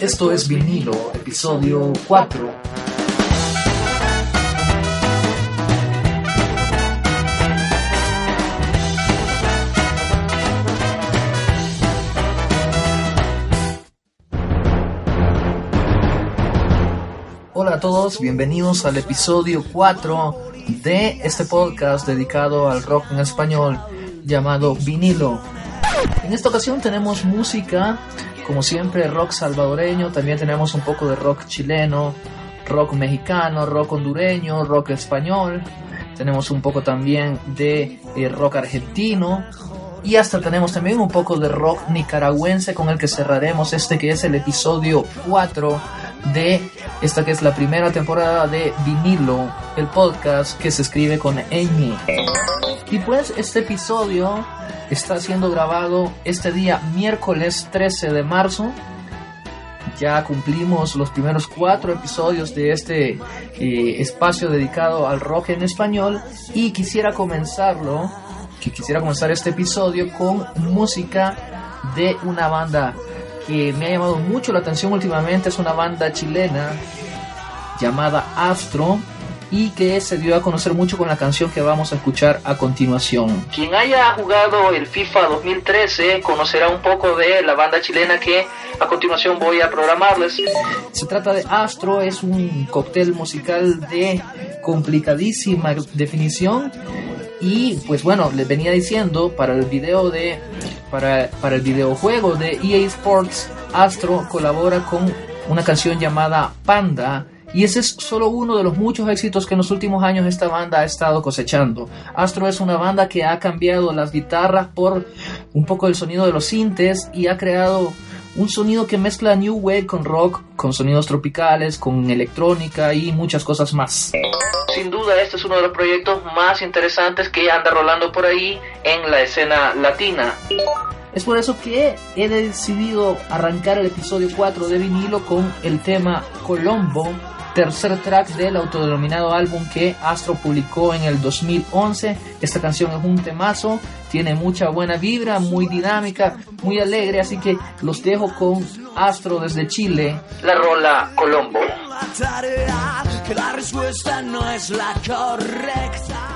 Esto es Vinilo, episodio 4. Hola a todos, bienvenidos al episodio 4 de este podcast dedicado al rock en español llamado Vinilo. En esta ocasión tenemos música como siempre, rock salvadoreño, también tenemos un poco de rock chileno, rock mexicano, rock hondureño, rock español, tenemos un poco también de eh, rock argentino y hasta tenemos también un poco de rock nicaragüense con el que cerraremos este que es el episodio 4 de esta que es la primera temporada de Vinilo, el podcast que se escribe con ñ. Y pues este episodio está siendo grabado este día miércoles 13 de marzo. Ya cumplimos los primeros cuatro episodios de este eh, espacio dedicado al rock en español. Y quisiera comenzarlo, que quisiera comenzar este episodio con música de una banda que me ha llamado mucho la atención últimamente, es una banda chilena llamada Astro y que se dio a conocer mucho con la canción que vamos a escuchar a continuación. Quien haya jugado el FIFA 2013 conocerá un poco de la banda chilena que a continuación voy a programarles. Se trata de Astro, es un cóctel musical de complicadísima definición y pues bueno, les venía diciendo para el video de para, para el videojuego de EA Sports Astro colabora con una canción llamada Panda y ese es solo uno de los muchos éxitos que en los últimos años esta banda ha estado cosechando. Astro es una banda que ha cambiado las guitarras por un poco el sonido de los sintes y ha creado un sonido que mezcla new wave con rock, con sonidos tropicales, con electrónica y muchas cosas más. Sin duda este es uno de los proyectos más interesantes que anda rolando por ahí en la escena latina. Es por eso que he decidido arrancar el episodio 4 de vinilo con el tema Colombo tercer track del autodenominado álbum que Astro publicó en el 2011. Esta canción es un temazo, tiene mucha buena vibra, muy dinámica, muy alegre, así que los dejo con Astro desde Chile, la rola Colombo. Que la respuesta no es la correcta.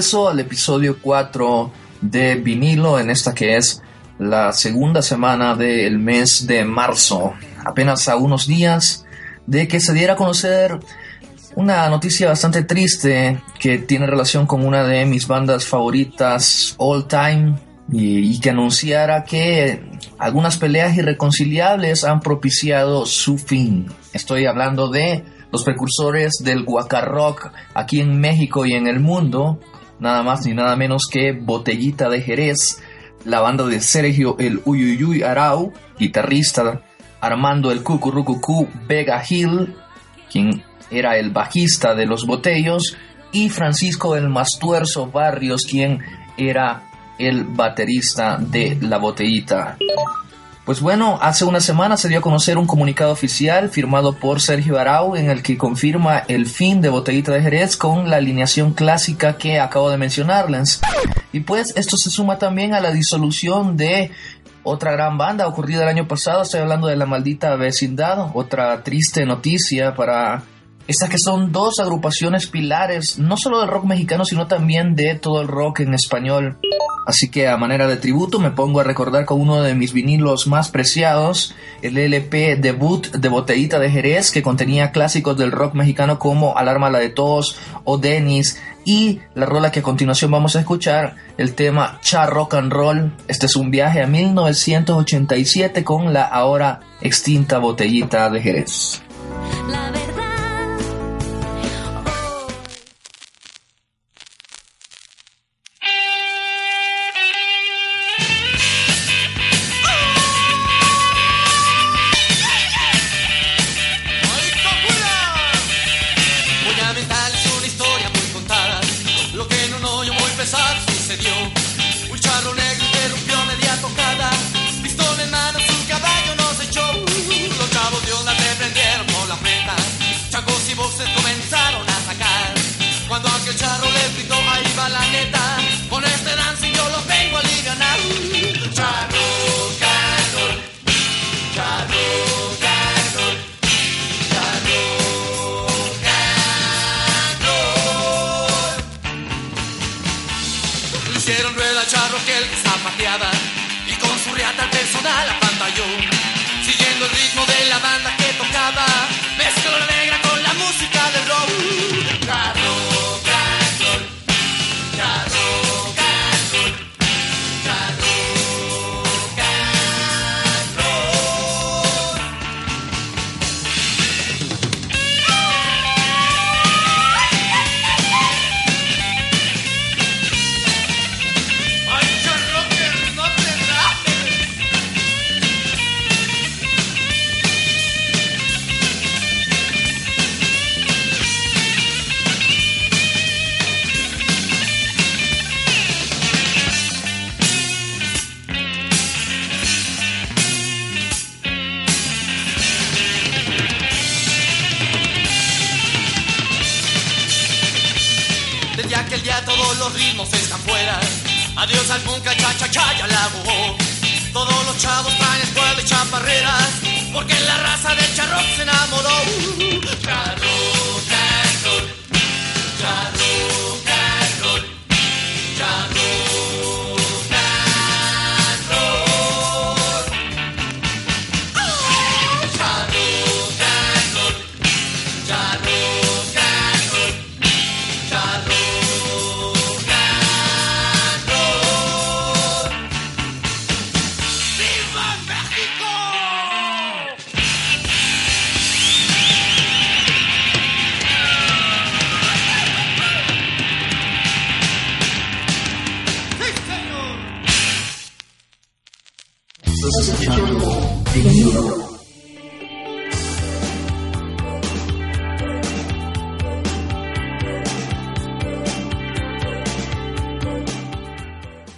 Regreso al episodio 4 de vinilo en esta que es la segunda semana del mes de marzo, apenas a unos días de que se diera a conocer una noticia bastante triste que tiene relación con una de mis bandas favoritas all time y, que anunciara que algunas peleas irreconciliables han propiciado su fin. Estoy hablando de los precursores del guacarrock aquí en México y en el mundo, nada más ni nada menos que Botellita de Jerez, la banda de Sergio el Uyuyuy Arau, guitarrista, Armando el Cucurucucú Vega Hill, quien era el bajista de Los Botellos, y Francisco el Mastuerzo Barrios, quien era el baterista de La Botellita. Pues bueno, hace una semana se dio a conocer un comunicado oficial firmado por Sergio Arau en el que confirma el fin de Botellita de Jerez con la alineación clásica que acabo de mencionarles. Y pues esto se suma también a la disolución de otra gran banda ocurrida el año pasado, estoy hablando de La Maldita Vecindad, otra triste noticia para estas que son dos agrupaciones pilares, no solo del rock mexicano, sino también de todo el rock en español. Así que a manera de tributo me pongo a recordar con uno de mis vinilos más preciados, el LP debut de Botellita de Jerez, que contenía clásicos del rock mexicano como Alarma la de Todos o Dennis, y la rola que a continuación vamos a escuchar, el tema Char Rock and Roll. Este es un viaje a 1987 con la ahora extinta Botellita de Jerez.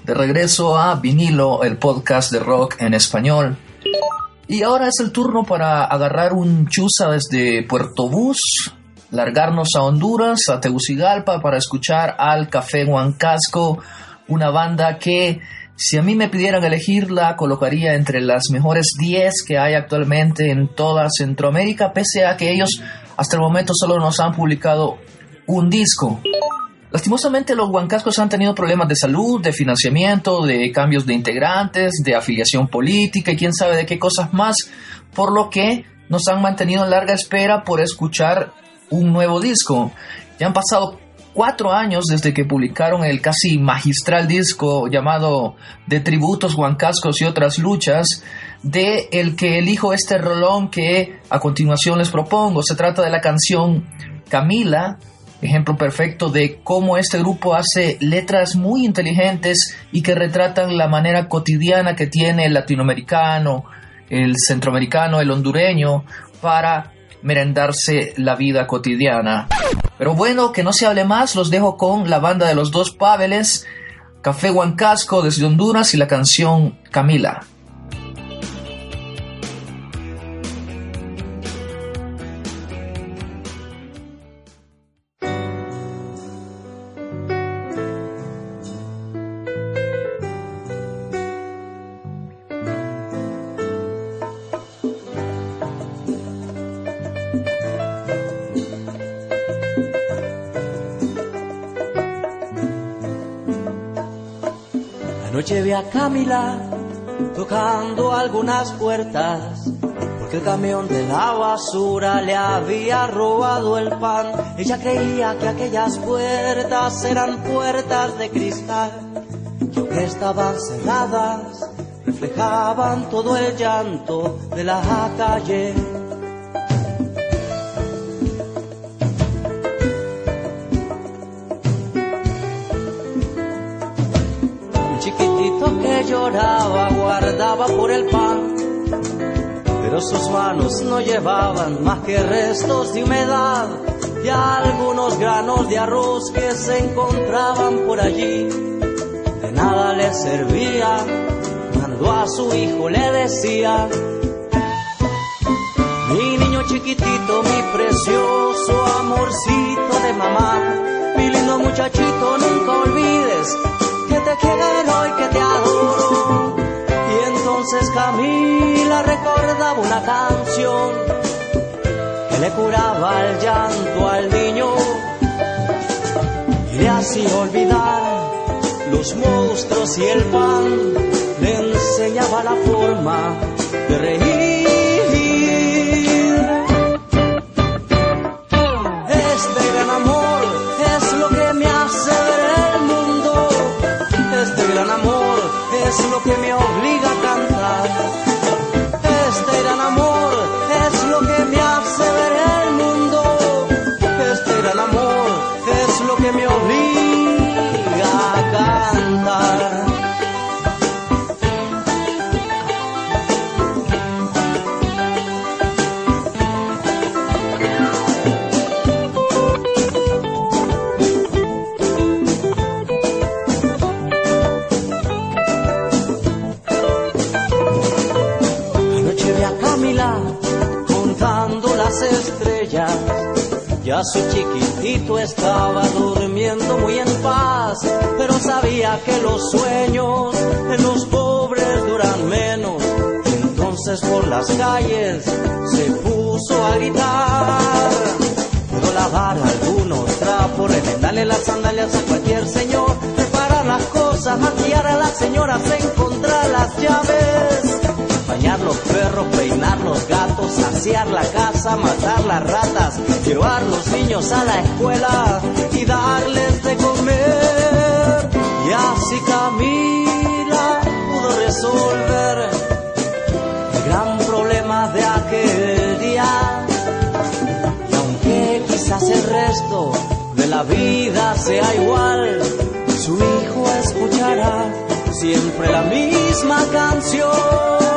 De regreso a Vinilo, el podcast de rock en español. Y ahora es el turno para agarrar un chuza desde Puerto Bus, largarnos a Honduras, a Tegucigalpa, para escuchar al Café Huancasco, una banda que si a mí me pidieran elegirla, colocaría entre las mejores 10 que hay actualmente en toda Centroamérica, pese a que ellos hasta el momento solo nos han publicado un disco. Lastimosamente los huancascos han tenido problemas de salud, de financiamiento, de cambios de integrantes, de afiliación política y quién sabe de qué cosas más, por lo que nos han mantenido en larga espera por escuchar un nuevo disco. Ya han pasado cuatro años desde que publicaron el casi magistral disco llamado De Tributos, Huancascos y otras luchas, de el que elijo este rolón que a continuación les propongo. Se trata de la canción Camila, ejemplo perfecto de cómo este grupo hace letras muy inteligentes y que retratan la manera cotidiana que tiene el latinoamericano, el centroamericano, el hondureño para merendarse la vida cotidiana. Pero bueno, que no se hable más, los dejo con la banda de los dos Paveles, Café Huancasco desde Honduras y la canción Camila. Vi a Camila tocando algunas puertas, porque el camión de la basura le había robado el pan. Ella creía que aquellas puertas eran puertas de cristal, que aunque estaban cerradas, reflejaban todo el llanto de la calle. Por el pan, pero sus manos no llevaban más que restos de humedad y algunos granos de arroz que se encontraban por allí. De nada le servía cuando a su hijo le decía, mi niño chiquitito, mi precioso amorcito de mamá, mi lindo muchachito, nunca olvides que te quiero y que te adoro. Entonces Camila recordaba una canción que le curaba el llanto al niño y le hacía olvidar los monstruos y el pan, le enseñaba la forma de reír. Su chiquitito estaba durmiendo muy en paz, pero sabía que los sueños en los pobres duran menos. Entonces por las calles se puso a gritar. Puedo lavar algunos trapos, remendarle las sandalias a cualquier señor, preparar las cosas, maquillar a las señoras, encontrar las llaves. Bañar los perros, peinar los gatos, saciar la casa, matar las ratas, llevar los niños a la escuela y darles de comer. Y así Camila pudo resolver el gran problema de aquel día. Y aunque quizás el resto de la vida sea igual, su hijo escuchará siempre la misma canción.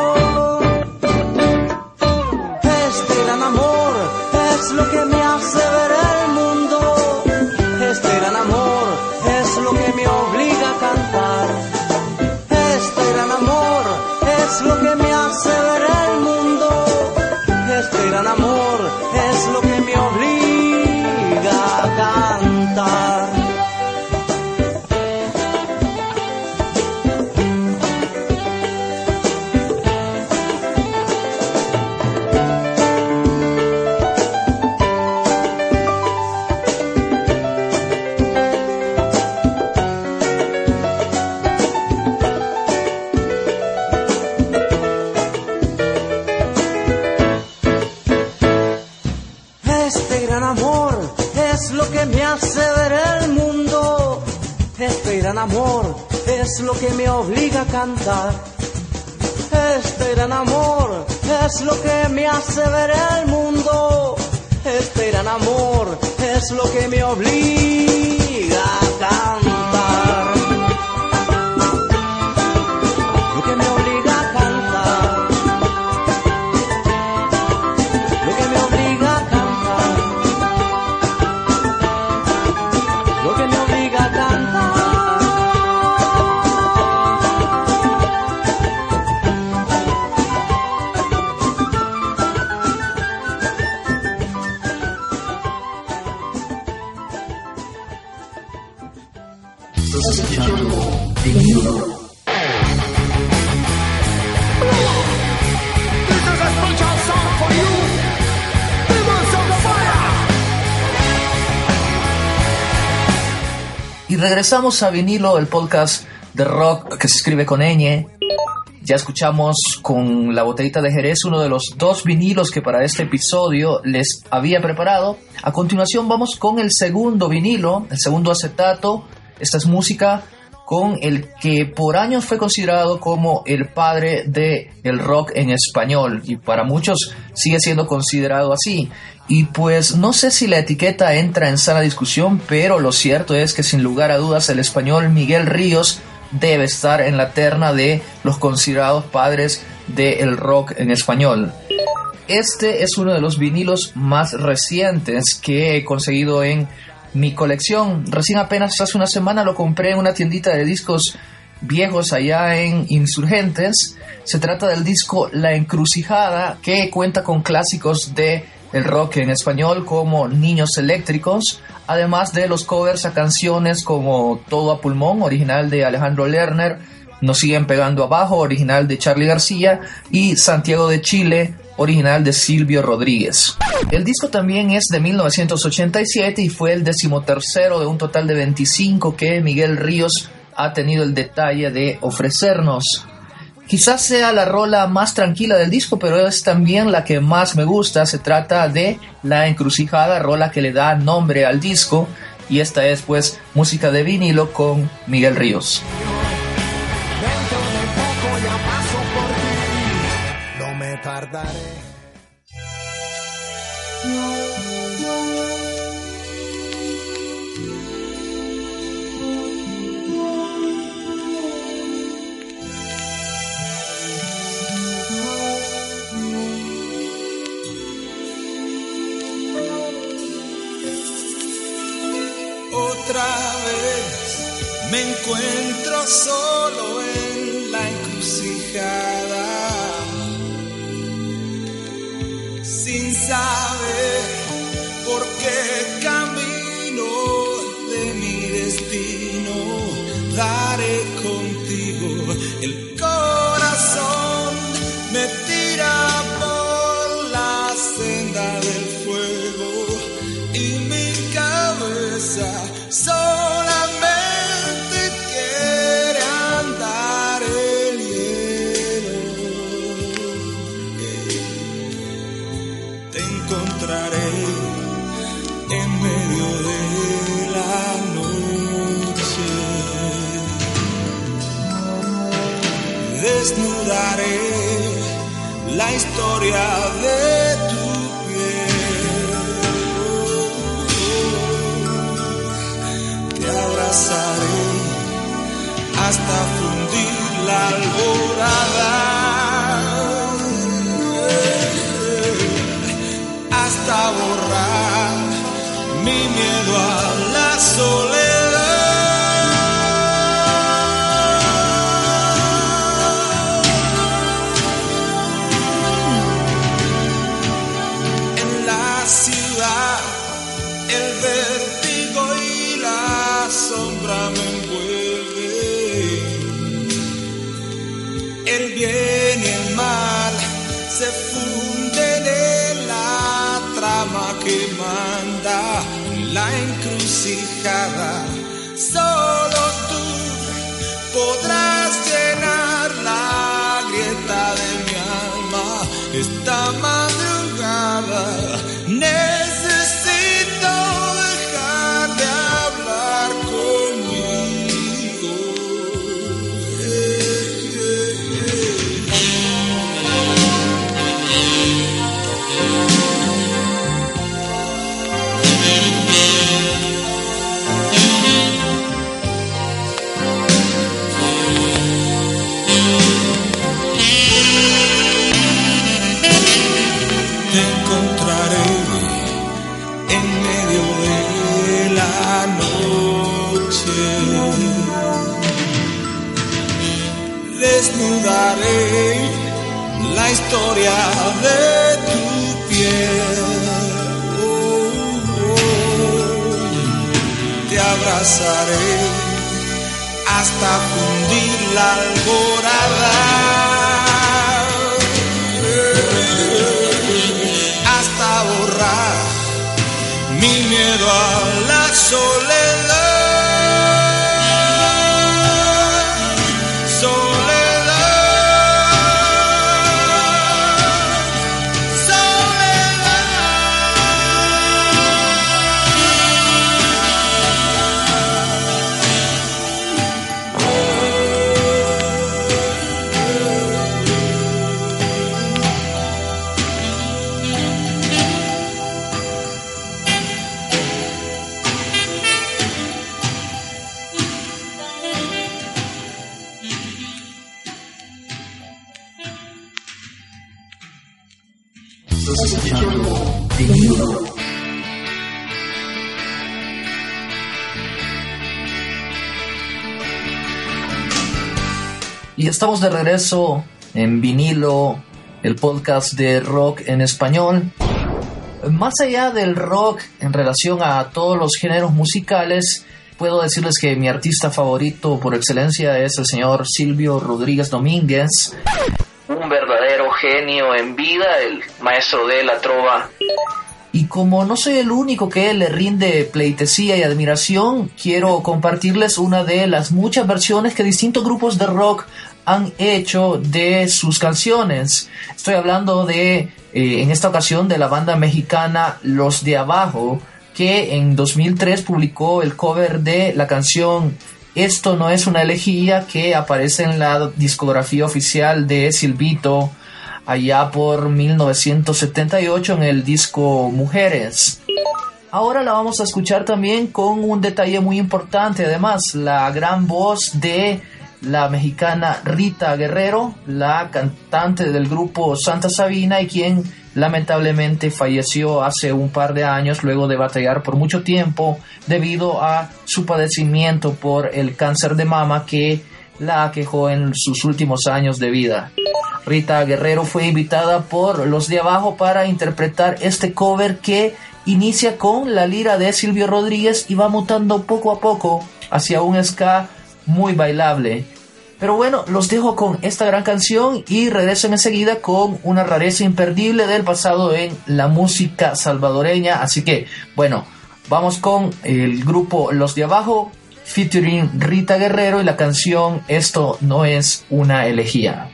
Es lo que me obliga a cantar. Este gran amor es lo que me hace ver el mundo. Este gran amor es lo que me obliga regresamos a vinilo, el podcast de rock que se escribe con ñ. Ya escuchamos con la botellita de Jerez uno de los dos vinilos que para este episodio les había preparado. A continuación vamos con el segundo vinilo, el segundo acetato. Esta es música con el que por años fue considerado como el padre de el rock en español y para muchos sigue siendo considerado así. Y pues no sé si la etiqueta entra en sana discusión, pero lo cierto es que sin lugar a dudas el español Miguel Ríos debe estar en la terna de los considerados padres del rock en español. Este es uno de los vinilos más recientes que he conseguido en mi colección. Recién apenas hace una semana lo compré en una tiendita de discos viejos allá en Insurgentes. Se trata del disco La Encrucijada, que cuenta con clásicos de el rock en español como Niños Eléctricos, además de los covers a canciones como Todo a Pulmón, original de Alejandro Lerner, Nos siguen pegando abajo, original de Charlie García, y Santiago de Chile, original de Silvio Rodríguez. El disco también es de 1987 y fue el decimotercero de un total de 25 que Miguel Ríos ha tenido el detalle de ofrecernos. Quizás sea la rola más tranquila del disco, pero es también la que más me gusta. Se trata de La Encrucijada, rola que le da nombre al disco. Y esta es pues música de vinilo con Miguel Ríos. Otra vez me encuentro solo en la encrucijada, sin saber por qué camino de mi destino daré contigo. El corazón me tira por la senda del fuego y mi cabeza historia de tu piel. Te abrazaré hasta fundir la alborada. Hasta borrar mi miedo a la soledad. Encrucijada. Historia de tu piel. Te abrazaré hasta fundir la alborada. mi miedo a la soledad. Estamos de regreso en vinilo, el podcast de rock en español. Más allá del rock en relación a todos los géneros musicales, puedo decirles que mi artista favorito por excelencia es el señor Silvio Rodríguez Domínguez. Un verdadero genio en vida, el maestro de la trova. Y como no soy el único que le rinde pleitesía y admiración, quiero compartirles una de las muchas versiones que distintos grupos de rock han hecho de sus canciones. Estoy hablando de, eh, en esta ocasión, de la banda mexicana Los de Abajo, que en 2003 publicó el cover de la canción Esto no es una elegía que aparece en la discografía oficial de Silvito allá por 1978 en el disco Mujeres. Ahora la vamos a escuchar también con un detalle muy importante, además, la gran voz de la mexicana Rita Guerrero, la cantante del grupo Santa Sabina y quien lamentablemente falleció hace un par de años luego de batallar por mucho tiempo debido a su padecimiento por el cáncer de mama que la aquejó en sus últimos años de vida. Rita Guerrero fue invitada por los de abajo para interpretar este cover que inicia con la lira de Silvio Rodríguez y va mutando poco a poco hacia un ska muy bailable. Pero bueno, los dejo con esta gran canción y regreso enseguida con una rareza imperdible del pasado en la música salvadoreña. Así que, bueno, vamos con el grupo Los de Abajo featuring Rita Guerrero y la canción Esto no es una elegía.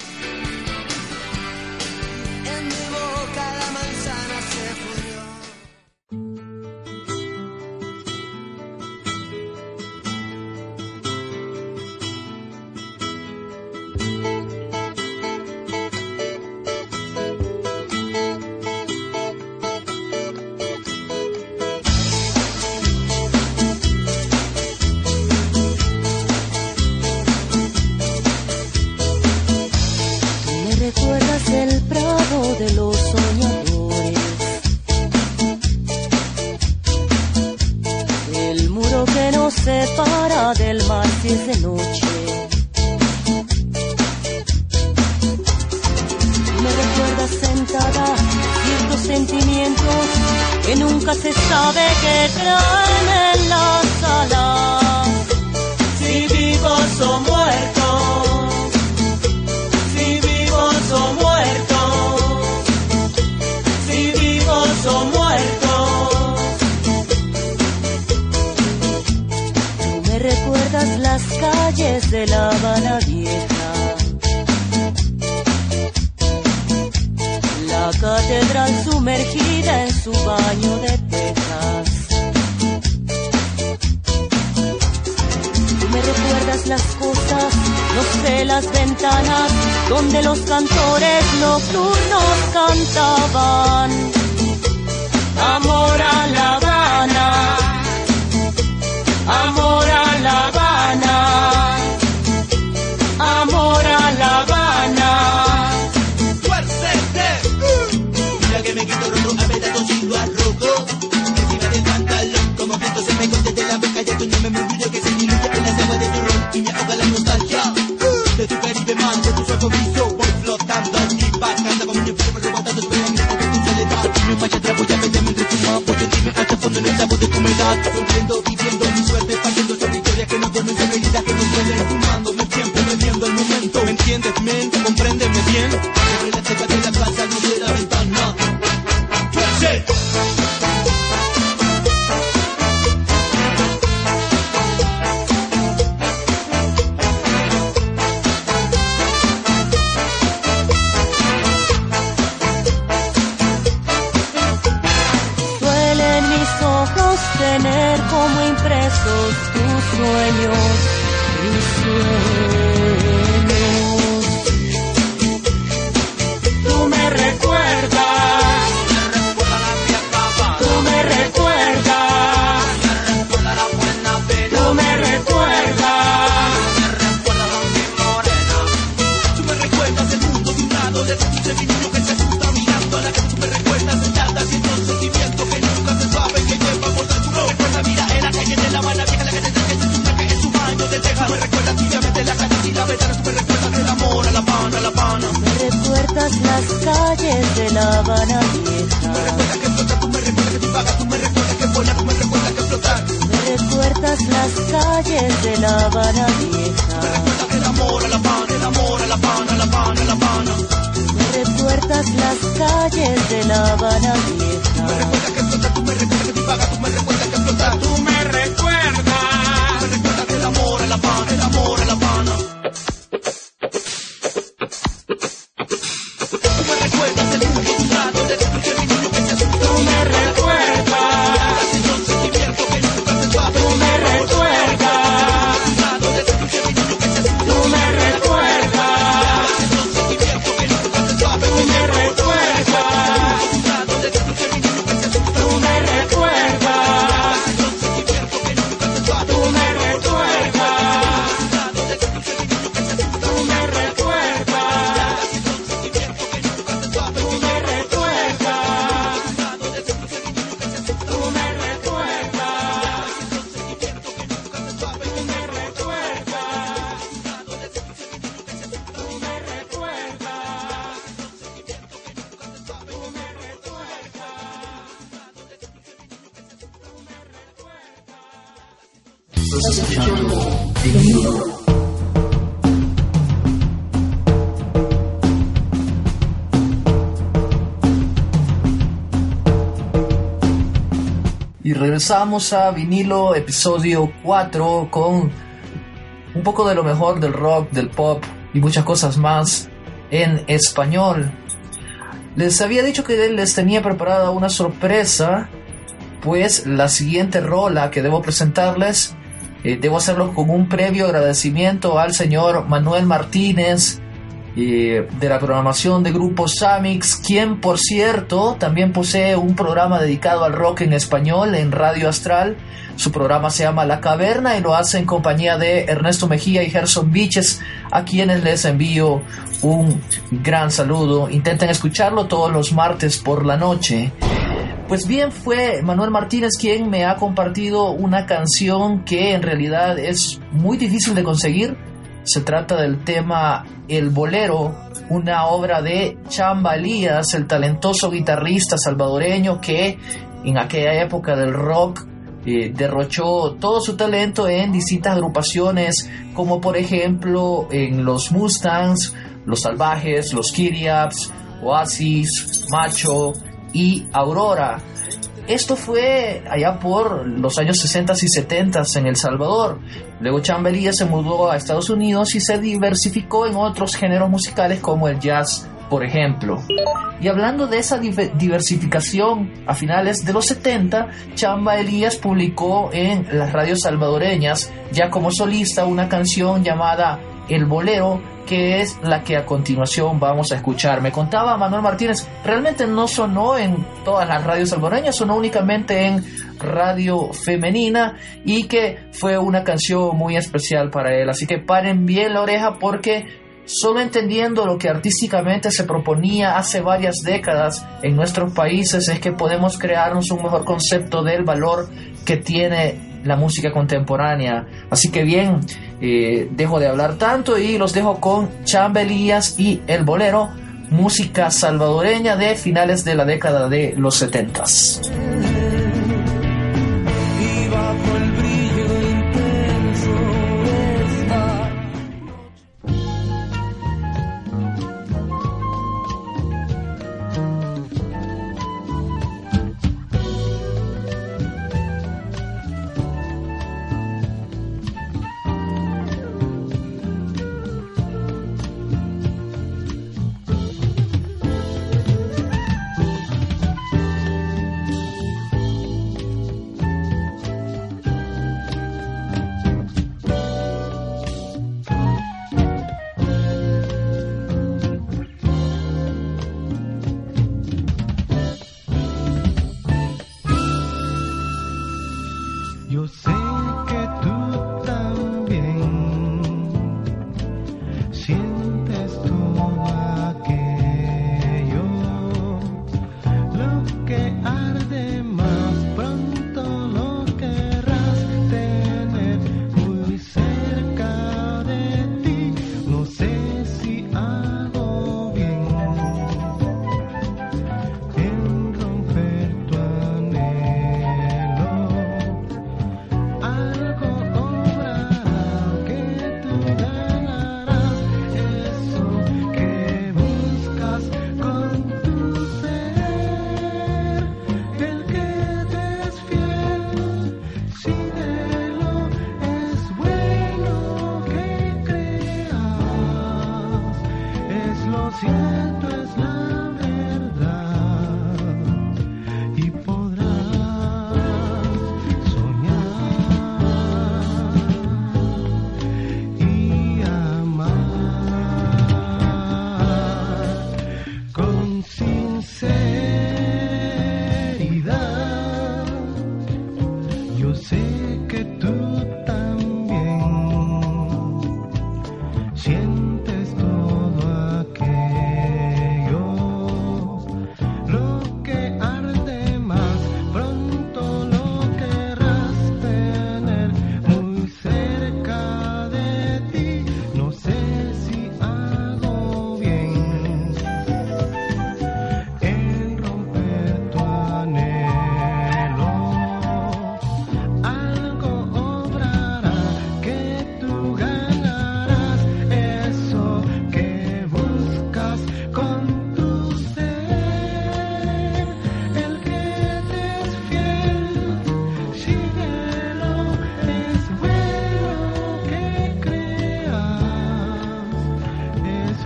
Regresamos a vinilo episodio 4 con un poco de lo mejor del rock, del pop y muchas cosas más en español. Les había dicho que les tenía preparada una sorpresa, pues la siguiente rola que debo presentarles, eh, debo hacerlo con un previo agradecimiento al señor Manuel Martínez, de la programación de Grupo Samix, quien por cierto también posee un programa dedicado al rock en español en Radio Astral. Su programa se llama La Caverna y lo hace en compañía de Ernesto Mejía y Gerson Biches, a quienes les envío un gran saludo. Intenten escucharlo todos los martes por la noche. Pues bien, fue Manuel Martínez quien me ha compartido una canción que en realidad es muy difícil de conseguir. Se trata del tema El Bolero, una obra de Chamba Elías, el talentoso guitarrista salvadoreño que en aquella época del rock eh, derrochó todo su talento en distintas agrupaciones, como por ejemplo en los Mustangs, los Salvajes, los Kiriaps, Oasis, Macho y Aurora. Esto fue allá por los años 60 y 70 en El Salvador. Luego Chambelía se mudó a Estados Unidos y se diversificó en otros géneros musicales como el jazz, por ejemplo. Y hablando de esa diversificación, a finales de los 70, Chamba Elías publicó en las radios salvadoreñas, ya como solista, una canción llamada El Bolero, que es la que a continuación vamos a escuchar. Me contaba Manuel Martínez, realmente no sonó en todas las radios salvadoreñas, sonó únicamente en radio femenina y que fue una canción muy especial para él. Así que paren bien la oreja porque solo entendiendo lo que artísticamente se proponía hace varias décadas en nuestros países es que podemos crearnos un mejor concepto del valor que tiene la música contemporánea. Así que bien, eh, dejo de hablar tanto y los dejo con Chambelías y El Bolero, música salvadoreña de finales de la década de los setentas.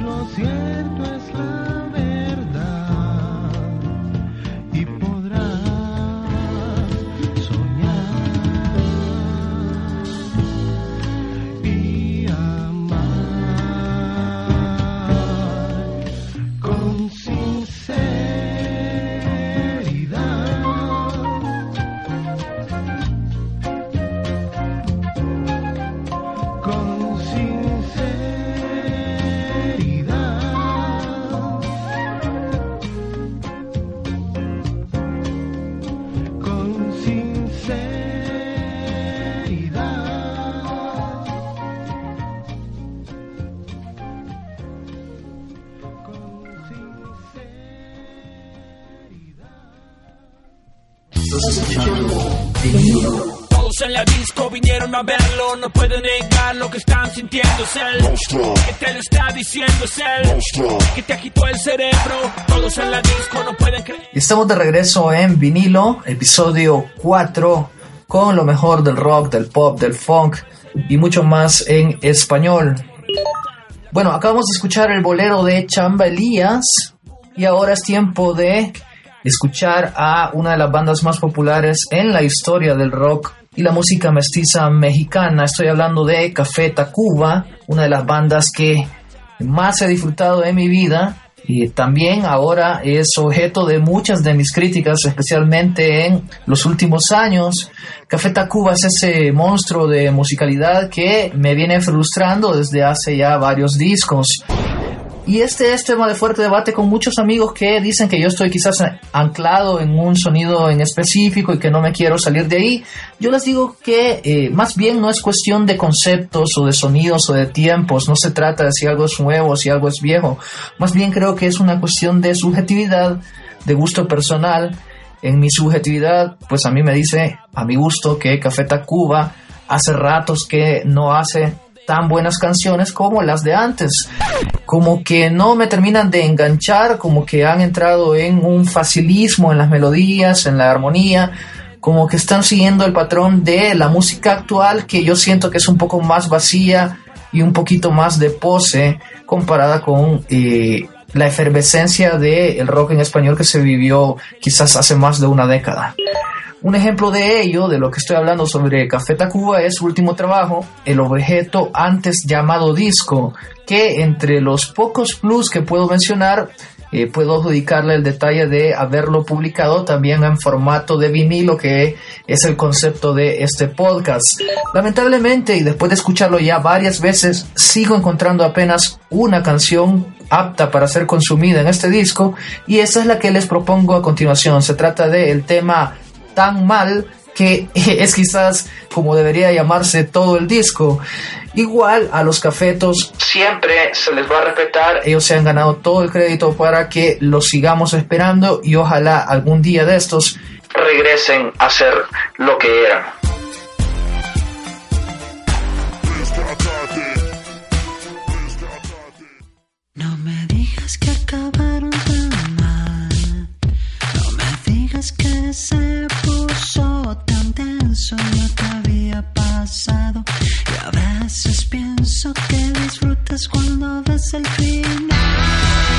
lo cierto es la disco vinieron a verlo, no pueden negar lo que están sintiendo. Es él que te lo está diciendo, es él que te agitó el cerebro. Todos en la disco no pueden creer. Y estamos de regreso en vinilo, episodio 4, con lo mejor del rock, del pop, del funk y mucho más en español. Bueno, acabamos de escuchar el bolero de Chamba Elías y ahora es tiempo de escuchar a una de las bandas más populares en la historia del rock y la música mestiza mexicana. Estoy hablando de Café Tacuba, una de las bandas que más he disfrutado de mi vida y también ahora es objeto de muchas de mis críticas, especialmente en los últimos años. Café Tacuba es ese monstruo de musicalidad que me viene frustrando desde hace ya varios discos. Y este es tema de fuerte debate con muchos amigos que dicen que yo estoy quizás anclado en un sonido en específico y que no me quiero salir de ahí. Yo les digo que eh, más bien no es cuestión de conceptos o de sonidos o de tiempos, no se trata de si algo es nuevo si algo es viejo. Más bien creo que es una cuestión de subjetividad, de gusto personal. En mi subjetividad, pues a mí me dice, a mi gusto, que Café Tacuba hace ratos que no hace tan buenas canciones como las de antes. Como que no me terminan de enganchar, como que han entrado en un facilismo en las melodías, en la armonía, como que están siguiendo el patrón de la música actual que yo siento que es un poco más vacía y un poquito más de pose comparada con eh, la efervescencia del rock en español que se vivió quizás hace más de una década. Un ejemplo de ello, de lo que estoy hablando sobre Café Tacuba, es su último trabajo, el objeto antes llamado disco, que entre los pocos plus que puedo mencionar, eh, puedo adjudicarle el detalle de haberlo publicado también en formato de vinilo, que es el concepto de este podcast. Lamentablemente, y después de escucharlo ya varias veces, sigo encontrando apenas una canción apta para ser consumida en este disco, y esa es la que les propongo a continuación. Se trata del tema tan mal que es quizás como debería llamarse todo el disco. Igual a los cafetos siempre se les va a respetar, ellos se han ganado todo el crédito para que los sigamos esperando y ojalá algún día de estos regresen a ser lo que eran. No me digas que acabaron tan mal, no me digas que se tenso ya te había pasado. Y a veces pienso que disfrutas cuando ves el final.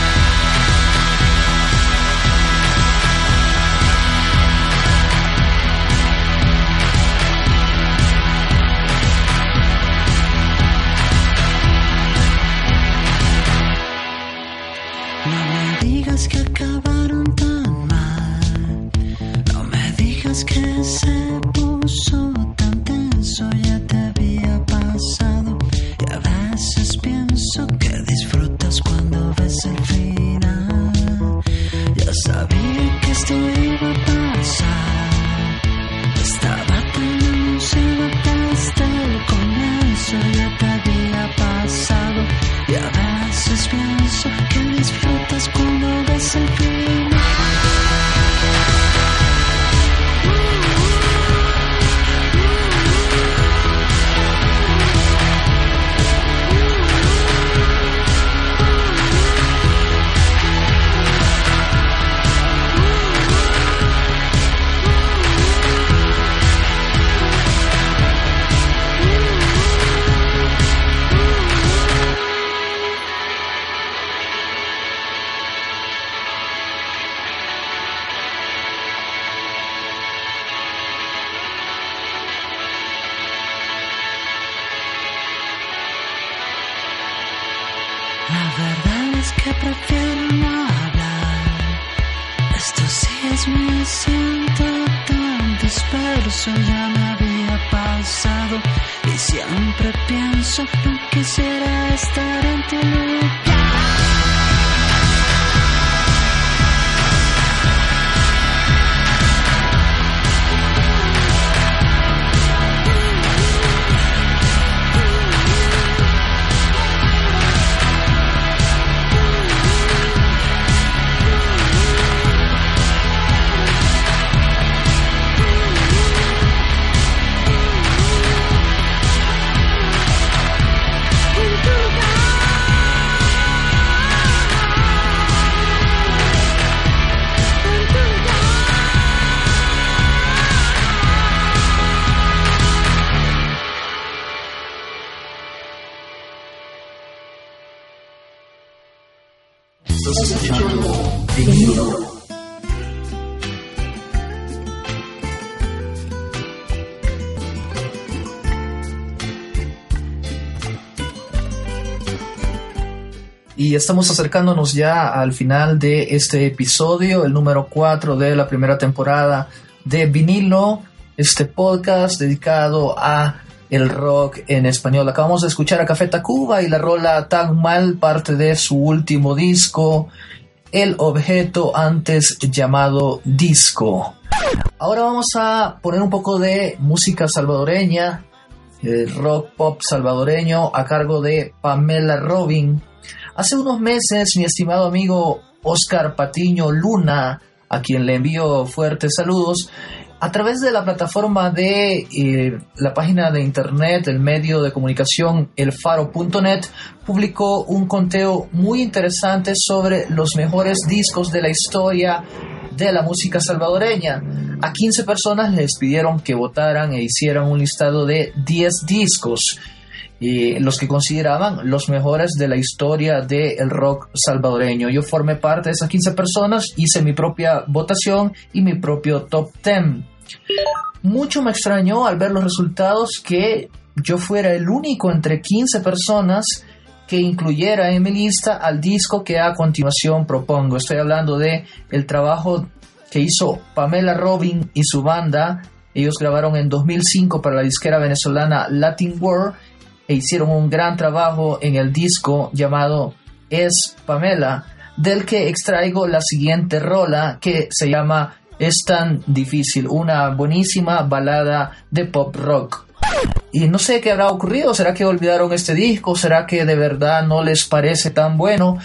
Estamos acercándonos ya al final de este episodio, el número 4 de la primera temporada de vinilo, este podcast dedicado a el rock en español. Acabamos de escuchar a Café Tacuba y la rola Tan Mal, parte de su último disco, El Objeto antes llamado Disco. Ahora vamos a poner un poco de música salvadoreña, el rock pop salvadoreño a cargo de Pamela Robin Hace unos meses, mi estimado amigo Oscar Patiño Luna, a quien le envío fuertes saludos, a través de la plataforma de eh, la página de internet, el medio de comunicación elfaro.net, publicó un conteo muy interesante sobre los mejores discos de la historia de la música salvadoreña. A 15 personas les pidieron que votaran e hicieran un listado de 10 discos y los que consideraban los mejores de la historia del rock salvadoreño. Yo formé parte de esas 15 personas, hice mi propia votación y mi propio top 10. Mucho me extrañó al ver los resultados que yo fuera el único entre 15 personas que incluyera en mi lista al disco que a continuación propongo. Estoy hablando de el trabajo que hizo Pamela Robin y su banda. Ellos grabaron en 2005 para la disquera venezolana Latin World e hicieron un gran trabajo en el disco llamado Es Pamela, del que extraigo la siguiente rola que se llama Es tan difícil, una buenísima balada de pop rock. Y no sé qué habrá ocurrido, ¿será que olvidaron este disco? ¿Será que de verdad no les parece tan bueno?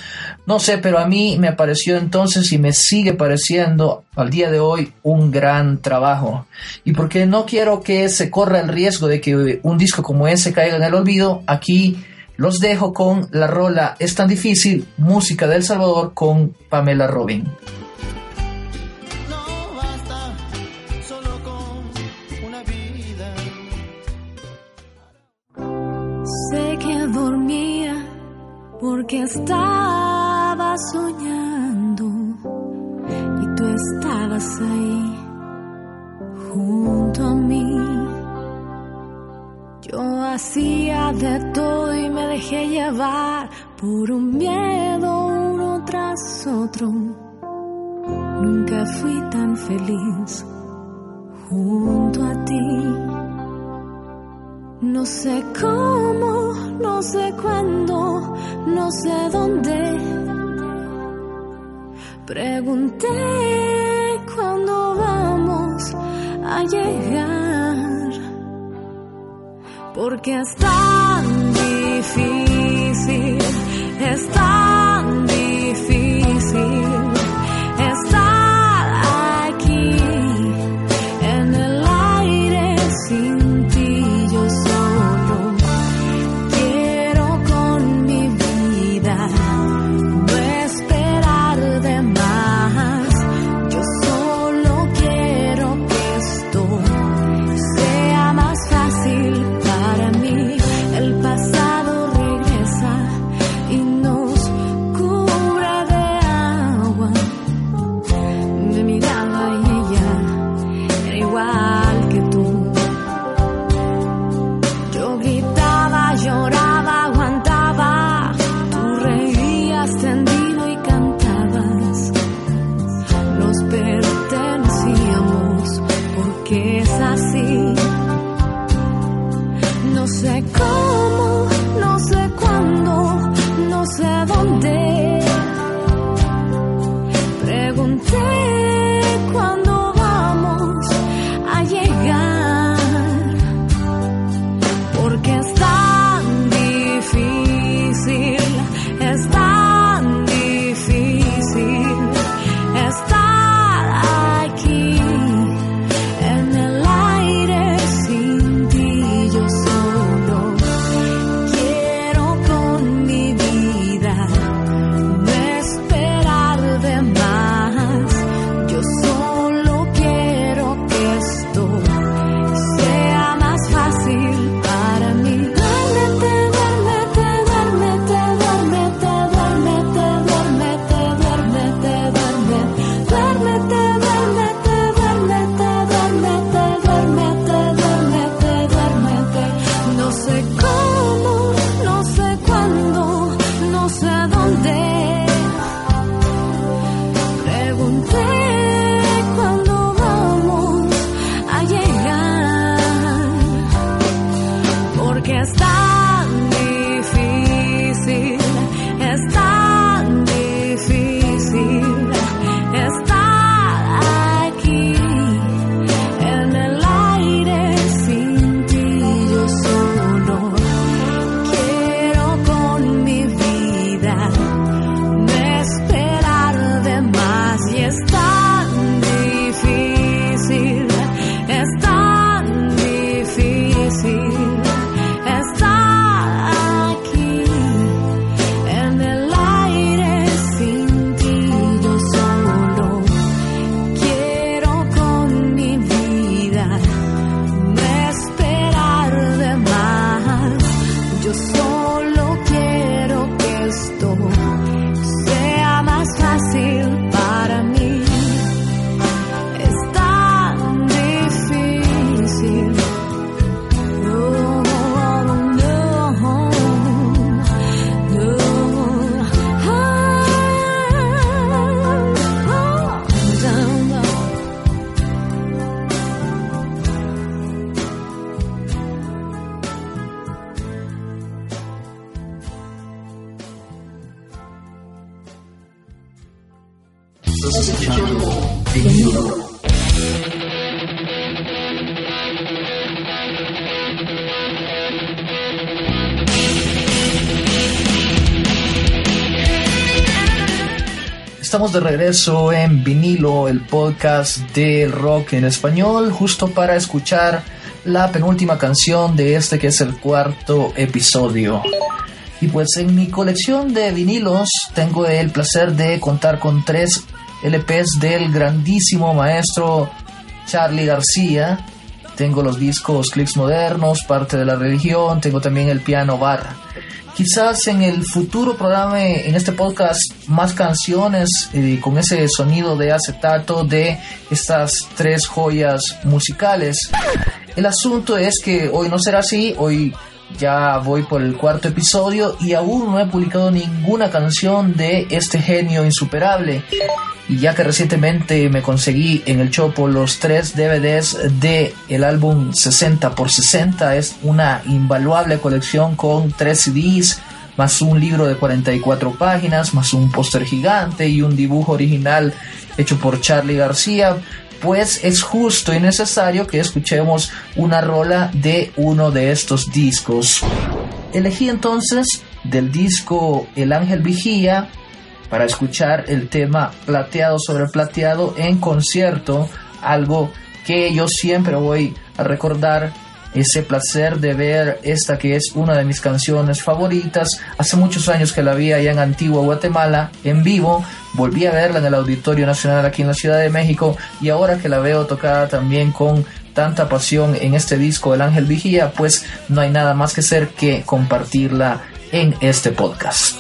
No sé, pero a mí me pareció entonces y me sigue pareciendo al día de hoy un gran trabajo. Y porque no quiero que se corra el riesgo de que un disco como ese caiga en el olvido, aquí los dejo con la rola Es tan difícil, música del Salvador con Pamela Robin. Porque estaba soñando y tú estabas ahí junto a mí. Yo hacía de todo y me dejé llevar por un miedo uno tras otro. Nunca fui tan feliz junto a ti. No sé cómo, no sé cuándo, no sé dónde. Pregunté cuándo vamos a llegar. Porque es tan difícil, es tan Estamos de regreso en vinilo, el podcast del rock en español, justo para escuchar la penúltima canción de este que es el cuarto episodio. Y pues en mi colección de vinilos tengo el placer de contar con tres LPs del grandísimo maestro Charlie García. Tengo los discos Clips Modernos, Parte de la Religión, tengo también el Piano Bar. Quizás en el futuro programa, en este podcast, más canciones eh, con ese sonido de acetato de estas tres joyas musicales. El asunto es que hoy no será así, hoy ya voy por el cuarto episodio y aún no he publicado ninguna canción de este genio insuperable. Y ya que recientemente me conseguí en el Chopo los tres DVDs de el álbum 60 por 60, es una invaluable colección con tres CDs, más un libro de 44 páginas, más un póster gigante y un dibujo original hecho por Charlie García, pues es justo y necesario que escuchemos una rola de uno de estos discos. Elegí entonces del disco El Ángel Vigía para escuchar el tema Plateado sobre Plateado en concierto, algo que yo siempre voy a recordar ese placer de ver esta que es una de mis canciones favoritas. Hace muchos años que la vi allá en Antigua, Guatemala, en vivo. Volví a verla en el Auditorio Nacional aquí en la Ciudad de México y ahora que la veo tocada también con tanta pasión en este disco El Ángel Vigía, pues no hay nada más que hacer que compartirla en este podcast.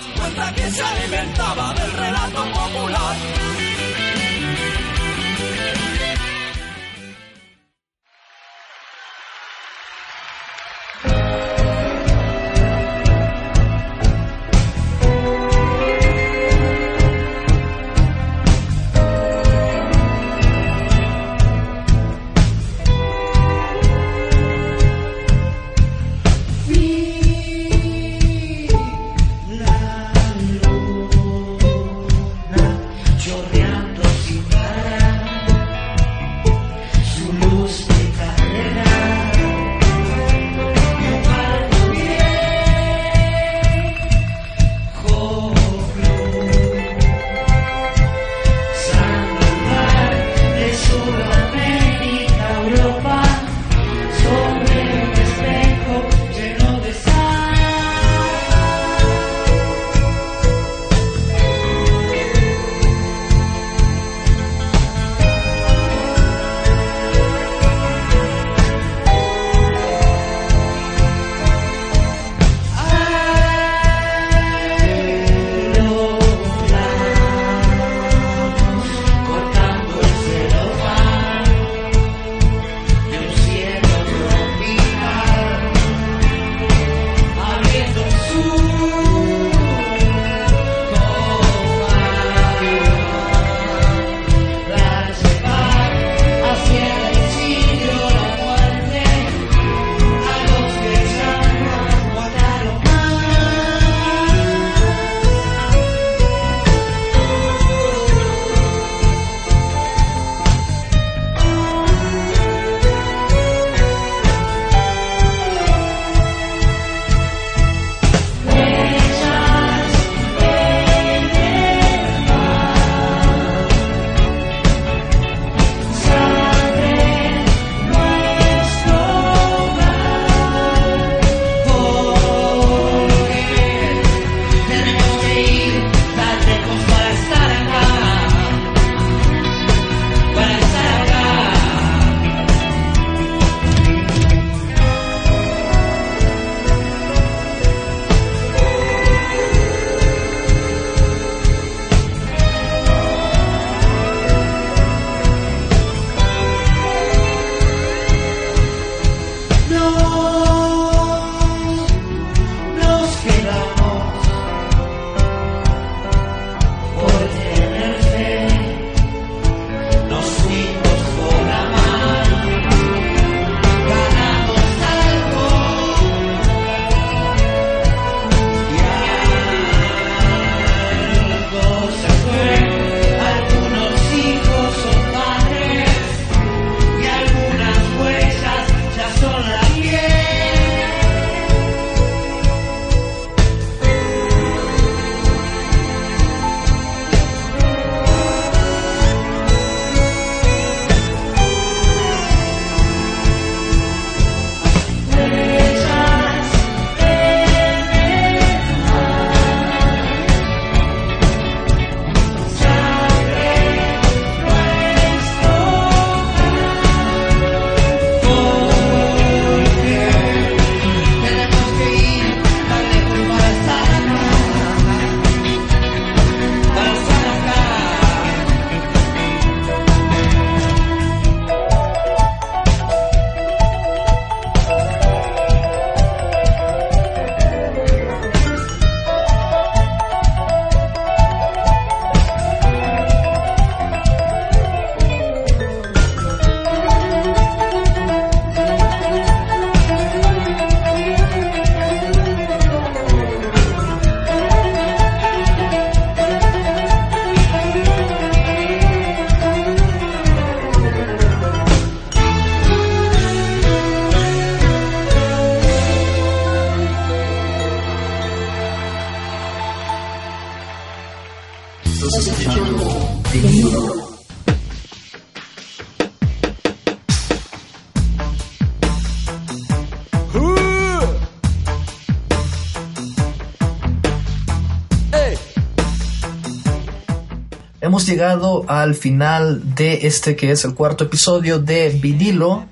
Llegado al final de este que es el cuarto episodio de Vinilo.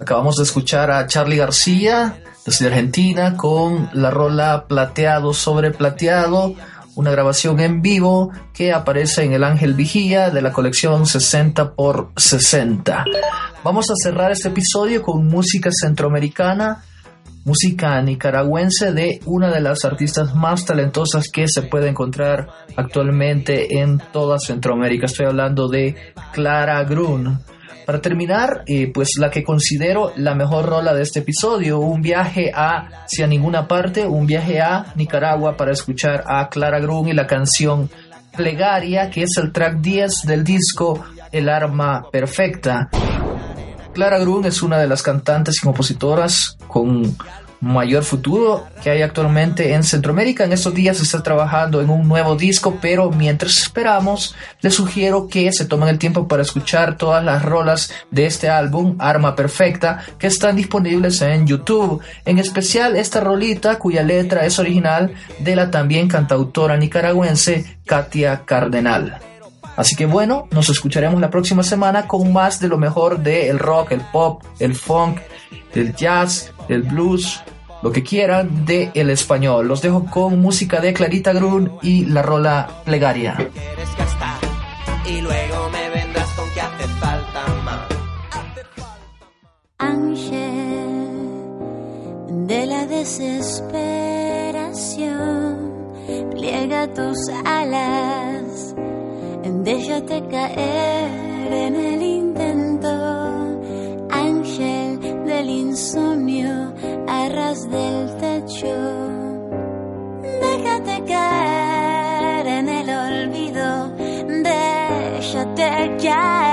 Acabamos de escuchar a Charlie García desde Argentina con la rola Plateado sobre Plateado, una grabación en vivo que aparece en El Ángel Vigía de la colección 60 x 60. Vamos a cerrar este episodio con música centroamericana música nicaragüense de una de las artistas más talentosas que se puede encontrar actualmente en toda Centroamérica. Estoy hablando de Clara Grun. Para terminar, eh, pues la que considero la mejor rola de este episodio, un viaje a, si a ninguna parte, un viaje a Nicaragua para escuchar a Clara Grun y la canción Plegaria, que es el track 10 del disco El Arma Perfecta. Clara Grun es una de las cantantes y compositoras con mayor futuro que hay actualmente en Centroamérica. En estos días está trabajando en un nuevo disco, pero mientras esperamos, les sugiero que se tomen el tiempo para escuchar todas las rolas de este álbum, Arma Perfecta, que están disponibles en YouTube. En especial esta rolita cuya letra es original de la también cantautora nicaragüense Katia Cardenal. Así que bueno, nos escucharemos la próxima semana con más de lo mejor del rock, el pop, el funk, el jazz, el blues, lo que quieran de el español. Los dejo con música de Clarita Grun y la rola Plegaria. Y luego me vendrás con que hace falta más. Ángel de la desesperación, pliega tus alas, déjate caer en el intento. Ángel del insomnio, a ras del techo, déjate caer en el olvido, déjate caer.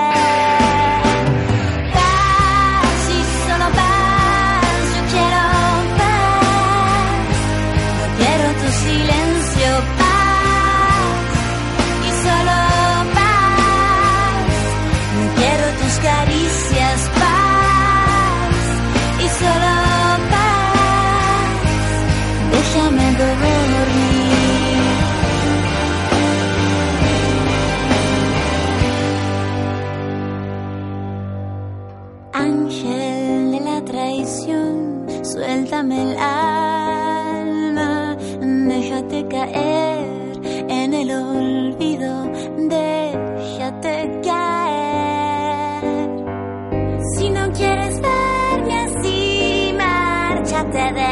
Márchate